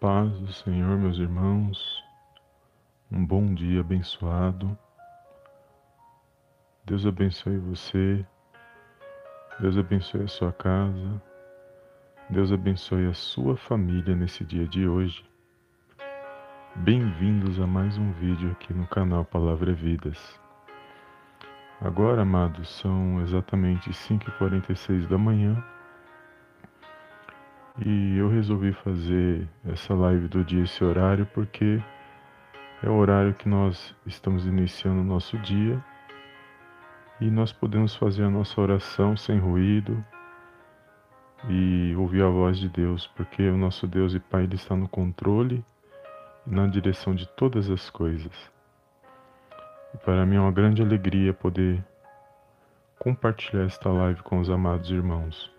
paz do Senhor, meus irmãos. Um bom dia abençoado. Deus abençoe você. Deus abençoe a sua casa. Deus abençoe a sua família nesse dia de hoje. Bem-vindos a mais um vídeo aqui no canal Palavra Vidas. Agora, amados, são exatamente 5h46 da manhã e eu resolvi fazer essa live do dia, esse horário, porque é o horário que nós estamos iniciando o nosso dia e nós podemos fazer a nossa oração sem ruído e ouvir a voz de Deus, porque o nosso Deus e Pai ele está no controle e na direção de todas as coisas. E para mim é uma grande alegria poder compartilhar esta live com os amados irmãos.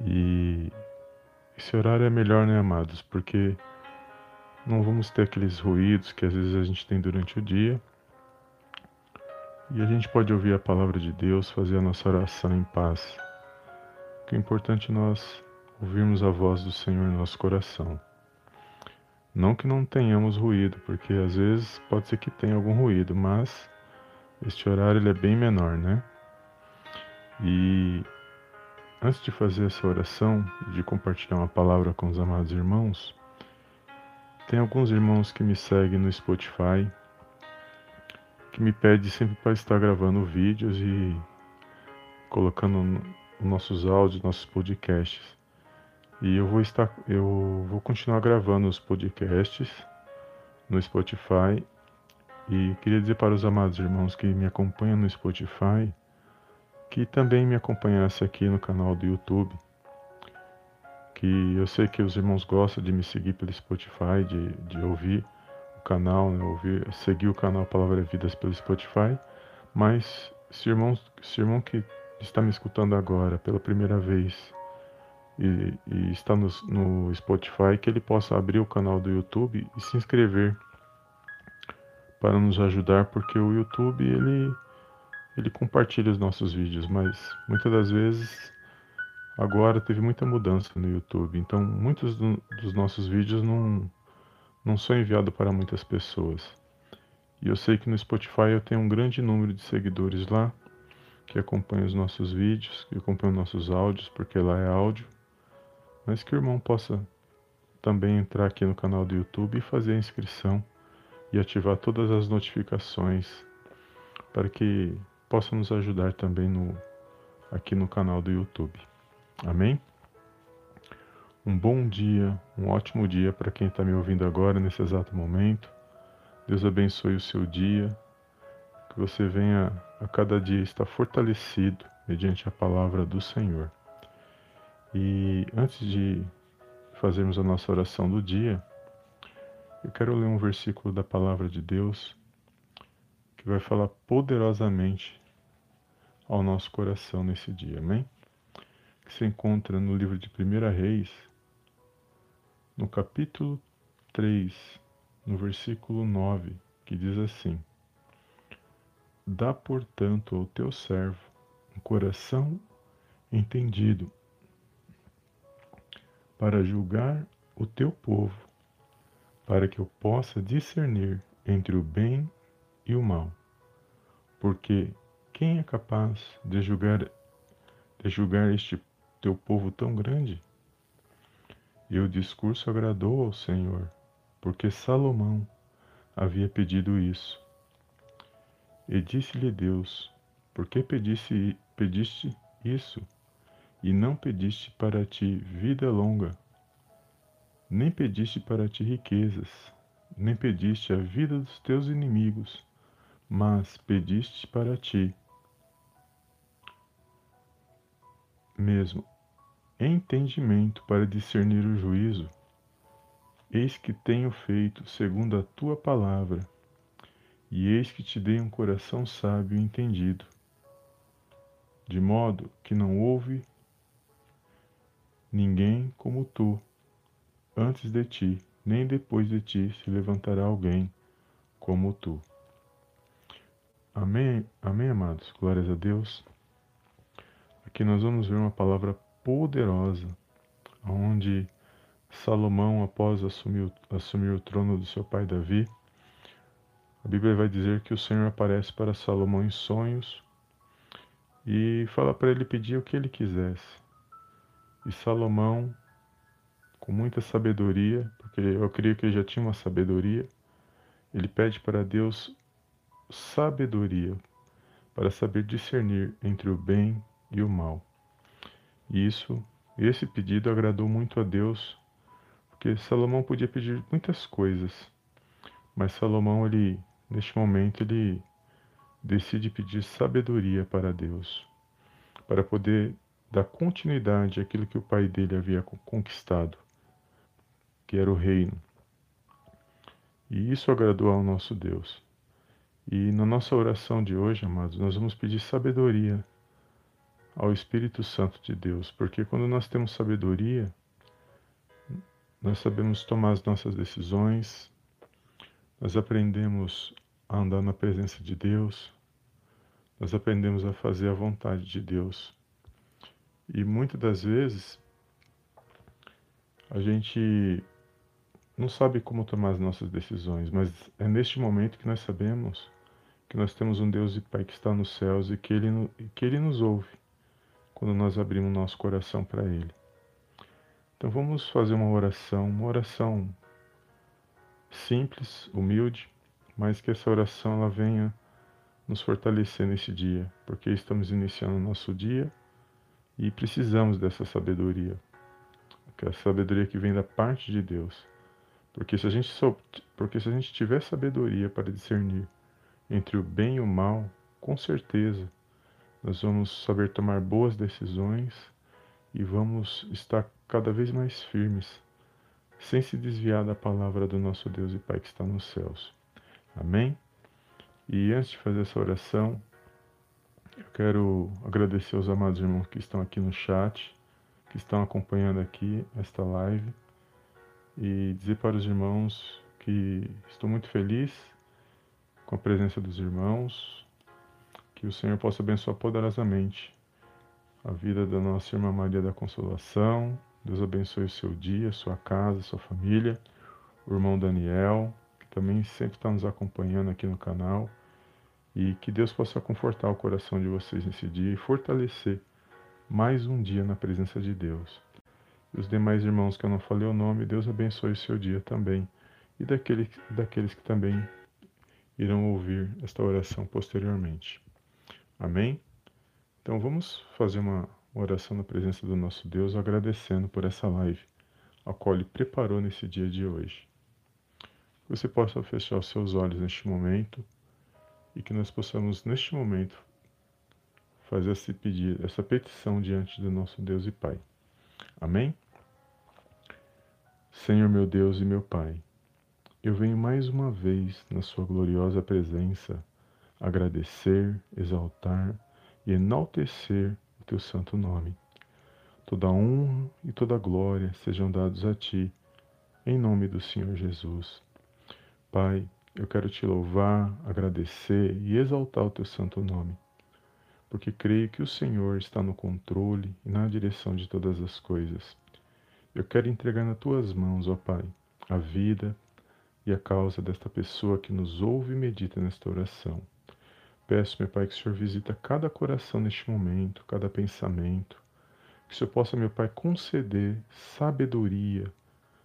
E esse horário é melhor, né, amados? Porque não vamos ter aqueles ruídos que às vezes a gente tem durante o dia. E a gente pode ouvir a palavra de Deus, fazer a nossa oração em paz. Que é importante nós ouvirmos a voz do Senhor em nosso coração. Não que não tenhamos ruído, porque às vezes pode ser que tenha algum ruído, mas este horário ele é bem menor, né? E Antes de fazer essa oração e de compartilhar uma palavra com os amados irmãos, tem alguns irmãos que me seguem no Spotify que me pedem sempre para estar gravando vídeos e colocando nossos áudios, nossos podcasts. E eu vou estar, eu vou continuar gravando os podcasts no Spotify e queria dizer para os amados irmãos que me acompanham no Spotify que também me acompanhasse aqui no canal do YouTube. Que eu sei que os irmãos gostam de me seguir pelo Spotify, de, de ouvir o canal, né, ouvir, seguir o canal Palavra Vidas pelo Spotify. Mas se irmão, se irmão que está me escutando agora pela primeira vez e, e está no, no Spotify, que ele possa abrir o canal do YouTube e se inscrever para nos ajudar, porque o YouTube ele ele compartilha os nossos vídeos, mas muitas das vezes agora teve muita mudança no YouTube, então muitos do, dos nossos vídeos não, não são enviados para muitas pessoas. E eu sei que no Spotify eu tenho um grande número de seguidores lá que acompanham os nossos vídeos, que acompanham nossos áudios, porque lá é áudio, mas que o irmão possa também entrar aqui no canal do YouTube e fazer a inscrição e ativar todas as notificações para que possa nos ajudar também no, aqui no canal do YouTube. Amém? Um bom dia, um ótimo dia para quem está me ouvindo agora, nesse exato momento. Deus abençoe o seu dia, que você venha a cada dia estar fortalecido mediante a palavra do Senhor. E antes de fazermos a nossa oração do dia, eu quero ler um versículo da palavra de Deus vai falar poderosamente ao nosso coração nesse dia, amém? Que se encontra no livro de 1 Reis, no capítulo 3, no versículo 9, que diz assim: Dá, portanto, ao teu servo um coração entendido para julgar o teu povo, para que eu possa discernir entre o bem e o mal. Porque quem é capaz de julgar, de julgar este teu povo tão grande? E o discurso agradou ao Senhor, porque Salomão havia pedido isso. E disse-lhe Deus: Por que pediste, pediste isso? E não pediste para ti vida longa, nem pediste para ti riquezas, nem pediste a vida dos teus inimigos, mas pediste para ti mesmo entendimento para discernir o juízo. Eis que tenho feito segundo a tua palavra, e eis que te dei um coração sábio e entendido, de modo que não houve ninguém como tu antes de ti, nem depois de ti se levantará alguém como tu. Amém, amém, amados. Glórias a Deus. Aqui nós vamos ver uma palavra poderosa, onde Salomão, após assumir, assumir o trono do seu pai Davi, a Bíblia vai dizer que o Senhor aparece para Salomão em sonhos e fala para ele pedir o que ele quisesse. E Salomão, com muita sabedoria, porque eu creio que ele já tinha uma sabedoria, ele pede para Deus sabedoria para saber discernir entre o bem e o mal. E isso, esse pedido agradou muito a Deus, porque Salomão podia pedir muitas coisas, mas Salomão ele neste momento ele decide pedir sabedoria para Deus, para poder dar continuidade àquilo que o pai dele havia conquistado, que era o reino. E isso agradou ao nosso Deus. E na nossa oração de hoje, amados, nós vamos pedir sabedoria ao Espírito Santo de Deus, porque quando nós temos sabedoria, nós sabemos tomar as nossas decisões, nós aprendemos a andar na presença de Deus, nós aprendemos a fazer a vontade de Deus. E muitas das vezes a gente não sabe como tomar as nossas decisões, mas é neste momento que nós sabemos que nós temos um Deus e Pai que está nos céus e que Ele, que Ele nos ouve quando nós abrimos nosso coração para Ele. Então vamos fazer uma oração, uma oração simples, humilde, mas que essa oração ela venha nos fortalecer nesse dia, porque estamos iniciando o nosso dia e precisamos dessa sabedoria, que é a sabedoria que vem da parte de Deus. Porque se a gente porque se a gente tiver sabedoria para discernir entre o bem e o mal, com certeza nós vamos saber tomar boas decisões e vamos estar cada vez mais firmes, sem se desviar da palavra do nosso Deus e Pai que está nos céus. Amém? E antes de fazer essa oração, eu quero agradecer aos amados irmãos que estão aqui no chat, que estão acompanhando aqui esta live, e dizer para os irmãos que estou muito feliz com a presença dos irmãos, que o Senhor possa abençoar poderosamente a vida da nossa irmã Maria da Consolação. Deus abençoe o seu dia, sua casa, sua família. O irmão Daniel, que também sempre está nos acompanhando aqui no canal. E que Deus possa confortar o coração de vocês nesse dia e fortalecer mais um dia na presença de Deus. E os demais irmãos que eu não falei o nome, Deus abençoe o seu dia também. E daquele, daqueles que também irão ouvir esta oração posteriormente. Amém? Então vamos fazer uma oração na presença do nosso Deus, agradecendo por essa live, a qual Ele preparou nesse dia de hoje. Que você possa fechar os seus olhos neste momento e que nós possamos, neste momento, fazer esse pedido, essa petição diante do nosso Deus e Pai. Amém? Senhor meu Deus e meu Pai, eu venho mais uma vez na Sua gloriosa presença agradecer, exaltar e enaltecer o Teu santo nome. Toda honra e toda glória sejam dados a Ti, em nome do Senhor Jesus. Pai, eu quero te louvar, agradecer e exaltar o Teu santo nome, porque creio que o Senhor está no controle e na direção de todas as coisas. Eu quero entregar nas Tuas mãos, ó Pai, a vida, e a causa desta pessoa que nos ouve e medita nesta oração. Peço, meu Pai, que o Senhor visita cada coração neste momento, cada pensamento, que o Senhor possa, meu Pai, conceder sabedoria,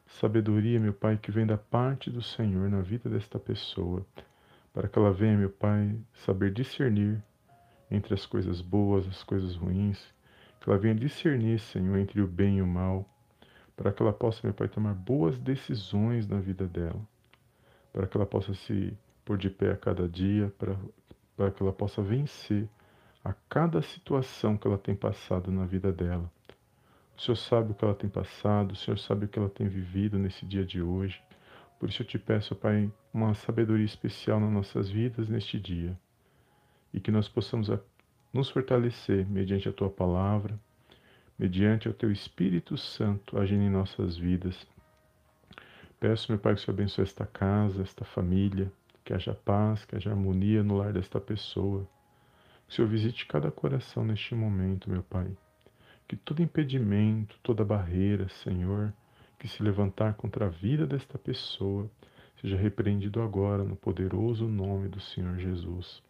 sabedoria, meu Pai, que vem da parte do Senhor na vida desta pessoa, para que ela venha, meu Pai, saber discernir entre as coisas boas, as coisas ruins, que ela venha discernir, Senhor, entre o bem e o mal, para que ela possa, meu Pai, tomar boas decisões na vida dela para que ela possa se pôr de pé a cada dia, para, para que ela possa vencer a cada situação que ela tem passado na vida dela. O Senhor sabe o que ela tem passado, o Senhor sabe o que ela tem vivido nesse dia de hoje. Por isso eu te peço, Pai, uma sabedoria especial nas nossas vidas neste dia. E que nós possamos nos fortalecer mediante a tua palavra, mediante o teu Espírito Santo agindo em nossas vidas, Peço, meu Pai, que o Senhor abençoe esta casa, esta família, que haja paz, que haja harmonia no lar desta pessoa. Que o Senhor visite cada coração neste momento, meu Pai. Que todo impedimento, toda barreira, Senhor, que se levantar contra a vida desta pessoa seja repreendido agora no poderoso nome do Senhor Jesus.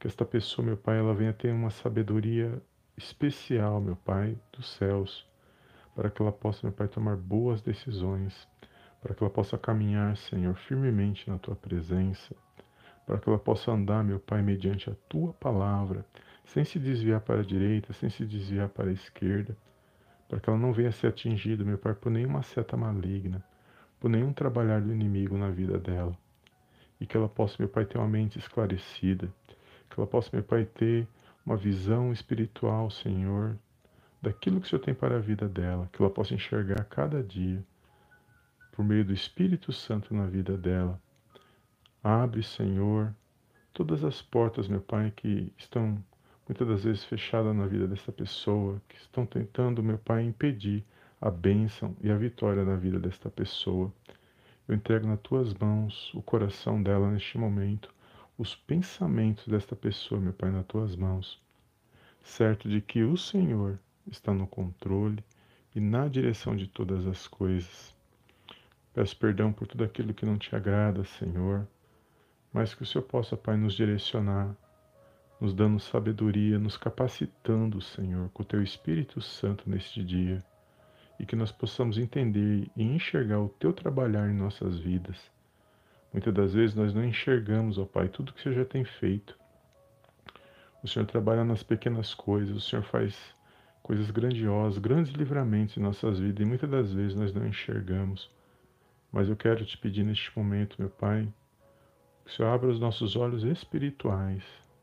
Que esta pessoa, meu Pai, ela venha ter uma sabedoria especial, meu Pai, dos céus, para que ela possa, meu Pai, tomar boas decisões, para que ela possa caminhar, Senhor, firmemente na tua presença, para que ela possa andar, meu Pai, mediante a tua palavra, sem se desviar para a direita, sem se desviar para a esquerda, para que ela não venha a ser atingida, meu Pai, por nenhuma seta maligna, por nenhum trabalhar do inimigo na vida dela. E que ela possa, meu Pai, ter uma mente esclarecida, que ela possa, meu Pai, ter uma visão espiritual, Senhor, daquilo que o Senhor tem para a vida dela, que ela possa enxergar cada dia, por meio do Espírito Santo na vida dela. Abre, Senhor, todas as portas, meu Pai, que estão muitas das vezes fechadas na vida dessa pessoa, que estão tentando, meu Pai, impedir a bênção e a vitória na vida desta pessoa. Eu entrego nas tuas mãos o coração dela neste momento, os pensamentos desta pessoa, meu Pai, nas tuas mãos, certo de que o Senhor está no controle e na direção de todas as coisas. Peço perdão por tudo aquilo que não te agrada, Senhor, mas que o Senhor possa, Pai, nos direcionar nos dando sabedoria, nos capacitando, Senhor, com o Teu Espírito Santo neste dia, e que nós possamos entender e enxergar o Teu trabalhar em nossas vidas. Muitas das vezes nós não enxergamos, ó Pai, tudo que o Senhor já tem feito. O Senhor trabalha nas pequenas coisas, o Senhor faz coisas grandiosas, grandes livramentos em nossas vidas, e muitas das vezes nós não enxergamos. Mas eu quero te pedir neste momento, meu Pai, que o Senhor abra os nossos olhos espirituais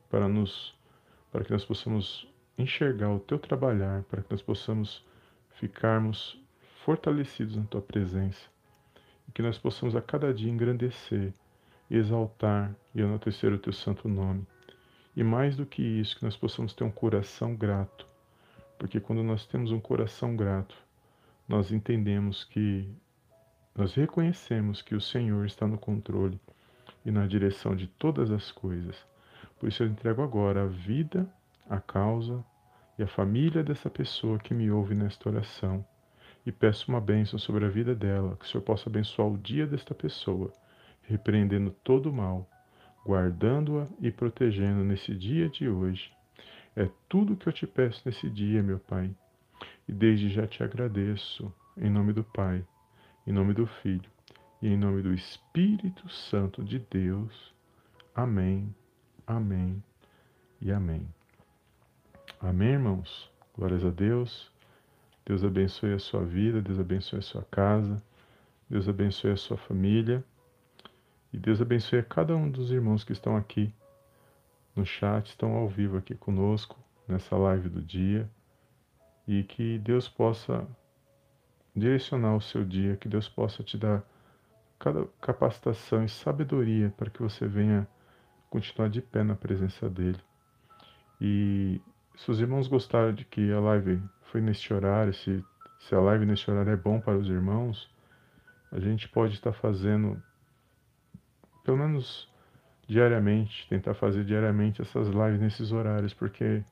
para nos para que nós possamos enxergar o teu trabalhar, para que nós possamos ficarmos fortalecidos na tua presença e que nós possamos a cada dia engrandecer, exaltar e enaltecer o teu santo nome. E mais do que isso, que nós possamos ter um coração grato, porque quando nós temos um coração grato, nós entendemos que nós reconhecemos que o Senhor está no controle e na direção de todas as coisas por isso eu entrego agora a vida, a causa e a família dessa pessoa que me ouve nesta oração. E peço uma bênção sobre a vida dela, que o Senhor possa abençoar o dia desta pessoa, repreendendo todo o mal, guardando-a e protegendo nesse dia de hoje. É tudo que eu te peço nesse dia, meu Pai. E desde já te agradeço, em nome do Pai, em nome do Filho e em nome do Espírito Santo de Deus. Amém Amém e amém. Amém, irmãos? Glórias a Deus. Deus abençoe a sua vida, Deus abençoe a sua casa, Deus abençoe a sua família e Deus abençoe a cada um dos irmãos que estão aqui no chat, estão ao vivo aqui conosco nessa live do dia e que Deus possa direcionar o seu dia, que Deus possa te dar cada capacitação e sabedoria para que você venha continuar de pé na presença dele. E se os irmãos gostaram de que a live foi neste horário, se, se a live neste horário é bom para os irmãos, a gente pode estar fazendo, pelo menos diariamente, tentar fazer diariamente essas lives nesses horários, porque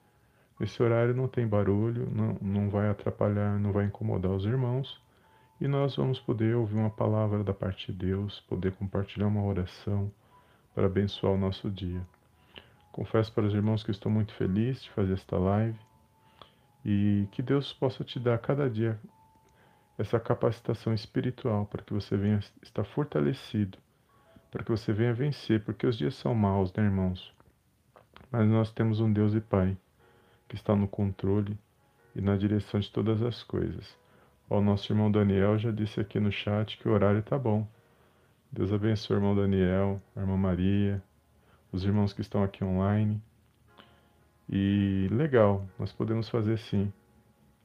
nesse horário não tem barulho, não, não vai atrapalhar, não vai incomodar os irmãos. E nós vamos poder ouvir uma palavra da parte de Deus, poder compartilhar uma oração, para abençoar o nosso dia. Confesso para os irmãos que estou muito feliz de fazer esta live e que Deus possa te dar cada dia essa capacitação espiritual para que você venha estar fortalecido, para que você venha vencer, porque os dias são maus, né, irmãos? Mas nós temos um Deus e Pai que está no controle e na direção de todas as coisas. O nosso irmão Daniel já disse aqui no chat que o horário está bom. Deus abençoe o irmão Daniel, a irmã Maria, os irmãos que estão aqui online. E legal, nós podemos fazer sim,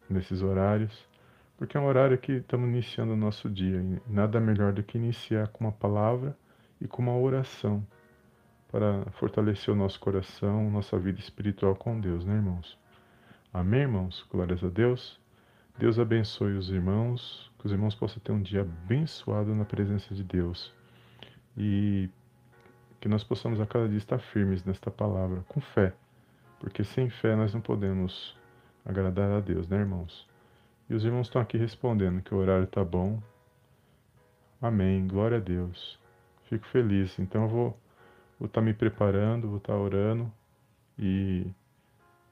nesses horários, porque é um horário que estamos iniciando o nosso dia. Nada melhor do que iniciar com uma palavra e com uma oração para fortalecer o nosso coração, nossa vida espiritual com Deus, né, irmãos? Amém, irmãos? Glórias a Deus. Deus abençoe os irmãos, que os irmãos possam ter um dia abençoado na presença de Deus e que nós possamos a cada dia estar firmes nesta palavra, com fé, porque sem fé nós não podemos agradar a Deus, né, irmãos? E os irmãos estão aqui respondendo que o horário está bom. Amém. Glória a Deus. Fico feliz. Então eu vou vou estar tá me preparando, vou estar tá orando e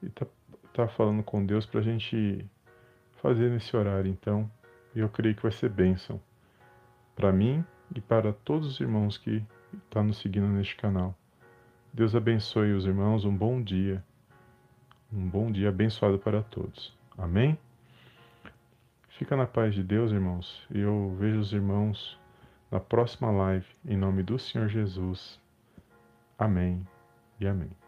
estar tá, tá falando com Deus para a gente fazer nesse horário. Então, eu creio que vai ser bênção para mim e para todos os irmãos que estão tá nos seguindo neste canal. Deus abençoe os irmãos, um bom dia. Um bom dia abençoado para todos. Amém? Fica na paz de Deus, irmãos, e eu vejo os irmãos na próxima live, em nome do Senhor Jesus. Amém e amém.